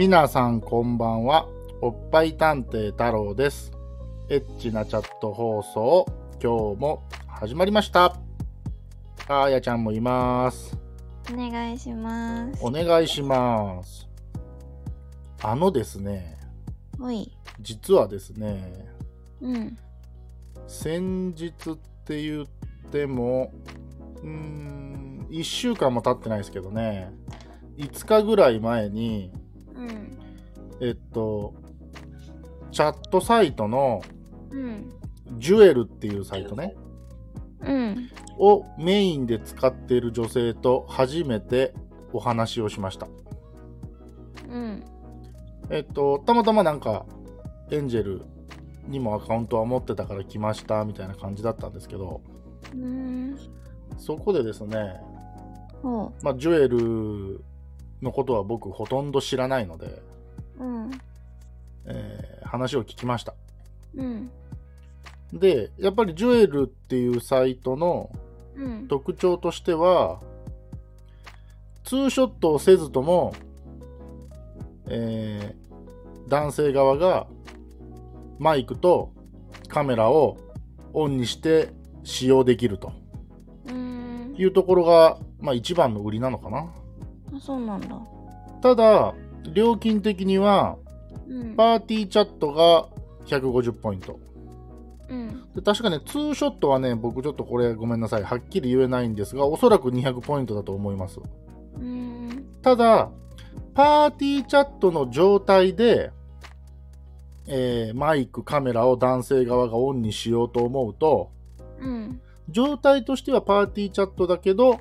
皆さんこんばんは。おっぱい探偵太郎です。エッチなチャット放送、今日も始まりました。あーやちゃんもいます。お願いします。お願いします。あのですね。実はですね、うん。先日って言っても、うーん、1週間も経ってないですけどね、5日ぐらい前に、うん。えっと、チャットサイトのうん。ジュエルっていうサイトね、うん。をメインで使っている女性と初めてお話をしました。うん。えっと、たまたまなんか、エンジェルにもアカウントは持ってたから来ましたみたいな感じだったんですけど、うん。そこでですね、ほまあ、ジュエルのことは僕ほとんど知らないので、う。うん。えー話を聞きました。うん。で、やっぱりジュエルっていうサイトのうん。特徴としては、ツーショットをせずとも、えー男性側がマイクとカメラをオンにして使用できるとうん。いうところが、まあ、一番の売りなのかな。あ、そうなんだ。ただ、料金的には、うん。パーティーチャットが150ポイント。うん。で確かね、ツーショットはね、僕ちょっとこれごめんなさい、はっきり言えないんですが、おそらく200ポイントだと思います。うん。ただ、パーティーチャットの状態で、えーマイク、カメラを男性側がオンにしようと思うと、うん。状態としてはパーティーチャットだけど、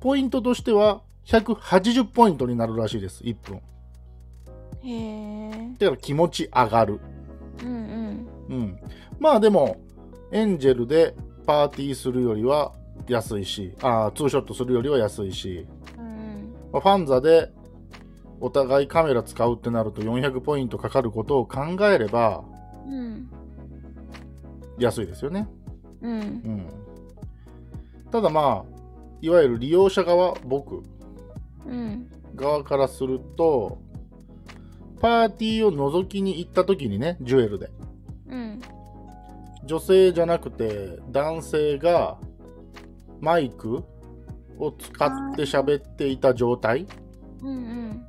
ポイントとしては180ポイントになるらしいです、1分。へえ。だから気持ち上がる。うんうん。まあでも、エンジェルでパーティーするよりは安いし、あーツーショットするよりは安いし、うん。うん。まあ FANZA でお互いカメラ使うってなると400ポイントかかることを考えればうん。安いですよね。うん。うん。ただまあ、いわゆる利用者側、僕うん。側からすると、パーティーを覗きに行った時にね、ジュエルで。うん。女性じゃなくて男性がマイクを使って喋っていた状態うん。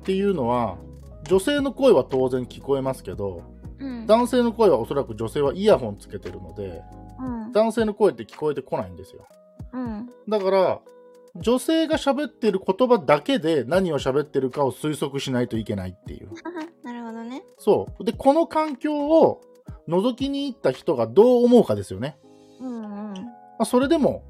っていうのは女性の声は当然聞こえますけどうん。男性の声はおそらく女性はイヤホンつけてるのでうん。男性の声って聞こえてこないんですようん。だから女性が喋ってる言葉だけで何を喋ってるかを推測しないといけないっていう なるほどね。そうでこの環境を覗きに行った人がどう思うかですよねうん。うん。まあ、それでも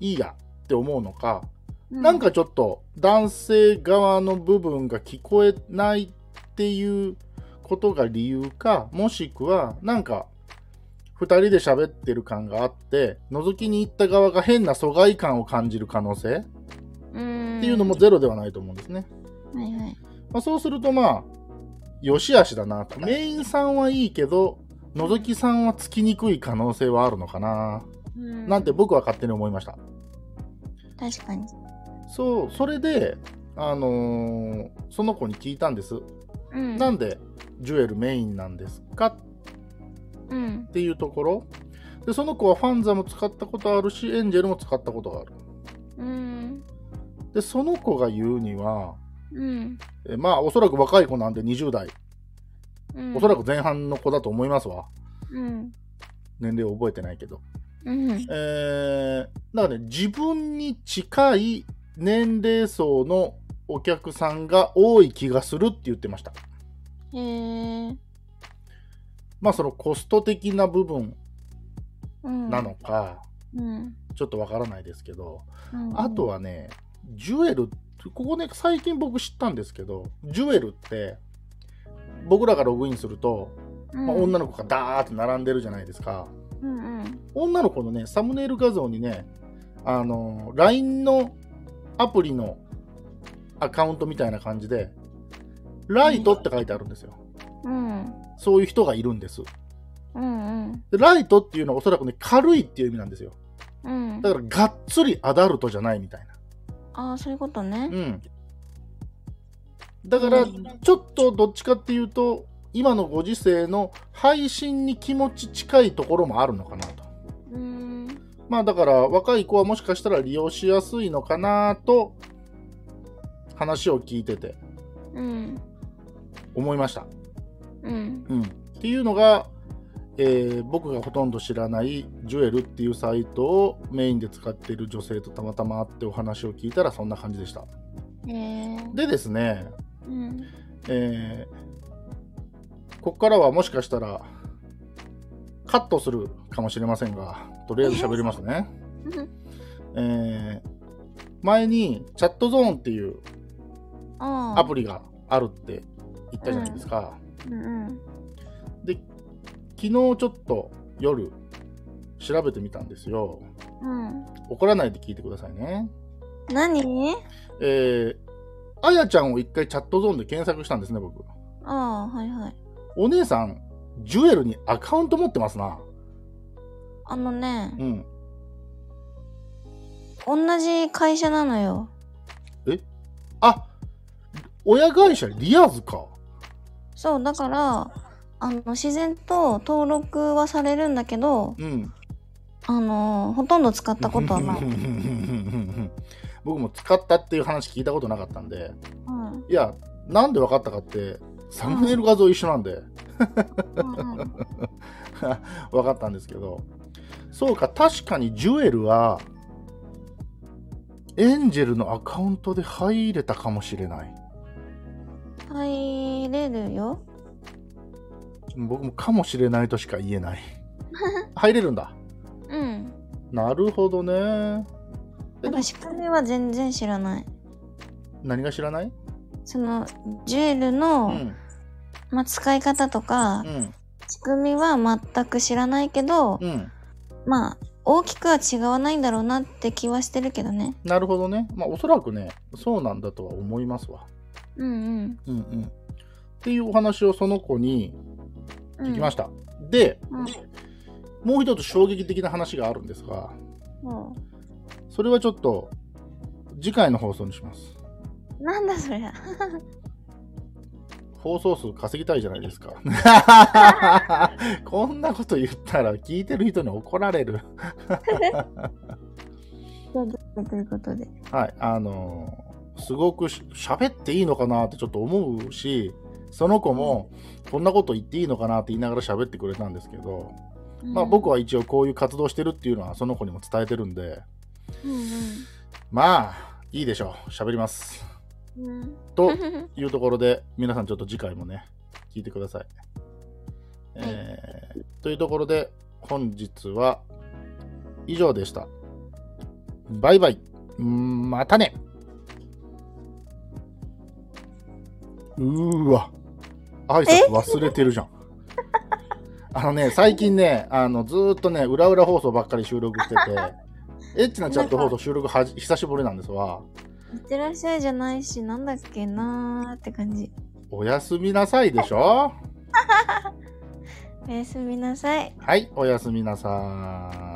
いいやって思うのか、うなんかちょっと男性側の部分が聞こえないっていうことが理由か、もしくはなんか2人で喋ってる感があって、覗きに行った側が変な疎外感を感じる可能性っうん。ていうのもゼロではないと思うんですね。はいはい。まあ、そうするとまあ、よしあしだなと。メインさんはいいけど、覗きさんはつきにくい可能性はあるのかな、うんなんて僕は勝手に思いました。確かに。そう、それで、あのーその子に聞いたんです。うん。なんでジュエルメインなんですかっうん。ていうところ。で、その子はファンザも使ったことあるし、エンジェルも使ったことがある。うん。で、その子が言うには、うん。えまあ、おそらく若い子なんで20代、うん。おそらく前半の子だと思いますわ。うん。年齢を覚えてないけど。うん。えー、だからね、自分に近い年齢層のお客さんが多い気がするって言ってました。へえ。まあ、そのコスト的な部分うん。なのか、うん。ちょっとわからないですけど、うん。あとはね、ジュエル、ここね、最近僕知ったんですけど、ジュエルって、僕らがログインすると、うん、まあ、女の子がダーって並んでるじゃないですか。うんうん。女の子のね、サムネイル画像にね、あの、LINE のアプリのアカウントみたいな感じで、ライトって書いてあるんですよ。うん。そういう人がいるんです。うんうん。でライトっていうのはおそらくね、軽いっていう意味なんですよ。うん。だから、がっつりアダルトじゃないみたいな。ああ、そういうことね。うん。だからうんちょっとどっちかっていうと今のご時世の配信に気持ち近いところもあるのかなとうん。まあだから若い子はもしかしたら利用しやすいのかなと話を聞いててうん。思いました。うん。うん、っていうのが、えー僕がほとんど知らないジュエルっていうサイトをメインで使っている女性とたまたま会ってお話を聞いたらそんな感じでした。へえ。でですね、うん。えーここからはもしかしたらカットするかもしれませんが、とりあえず喋りますね。えー前にチャットゾーンっていうあアプリがあるって言ったじゃないですか。リ。うんで、昨日ちょっと夜調べてみたんですよ。うん。怒らないで聞いてくださいね。何？えー、あやちゃんを一回チャットゾーンで検索したんですね、僕。ああ、はいはい。お姉さん、ジュエルにアカウント持ってますな。あのね、うん。同じ会社なのよ。あ、親会社リアーズか。そう、だから、あの、自然と登録はされるんだけど、うん。あの、ほとんど使ったことはない。僕も使ったっていう話聞いたことなかったんで、うん。いや、なんで分かったかって、サムネイル画像一緒なんで、うんうん。分かったんですけど、そうか、確かにジュエルは、エンジェルのアカウントで入れたかもしれない。入れるよ。僕もかもしれないとしか言えない。入れるんだ。うん。なるほどね。なんか仕組みは全然知らない。何が知らない？その、ジュエルうの、ん。まあ、使い方とか、うん。仕組みは全く知らないけど、うん。まあ、大きくは違わないんだろうなって気はしてるけどね。なるほどね。まあ、おそらくね、そうなんだとは思いますわ。うんうん。うんうん。っていうお話をその子にうん、聞きました。で、うん。もう一つ衝撃的な話があるんですが、もそれはちょっと次回の放送にします。う、なんだそれ。放送数稼ぎたいじゃないですか。こんなこと言ったら聞いてる人に怒られる。ということで。はい、あのーすごくし喋っていいのかなってちょっと思うし、その子もこんなこと言っていいのかなって言いながら喋ってくれたんですけど、まあ僕は一応こういう活動してるっていうのはその子にも伝えてるんで、うんまあ、いいでしょう。喋ります。うん。うん。というところで、皆さんちょっと次回もね、聞いてください。えーというところで、本日は以上でした。バイバイ。またね。うーわ。挨拶忘れてるじゃん。あのね、最近ね、あのずーっとね、裏裏放送ばっかり収録してて、エッチなチャット放送収録はじ久しぶりなんですわ。いってらっしゃいじゃないし、なんだっけなーって感じ。おやすみなさいでしょ？おやすみなさい。はい、おやすみなさーい。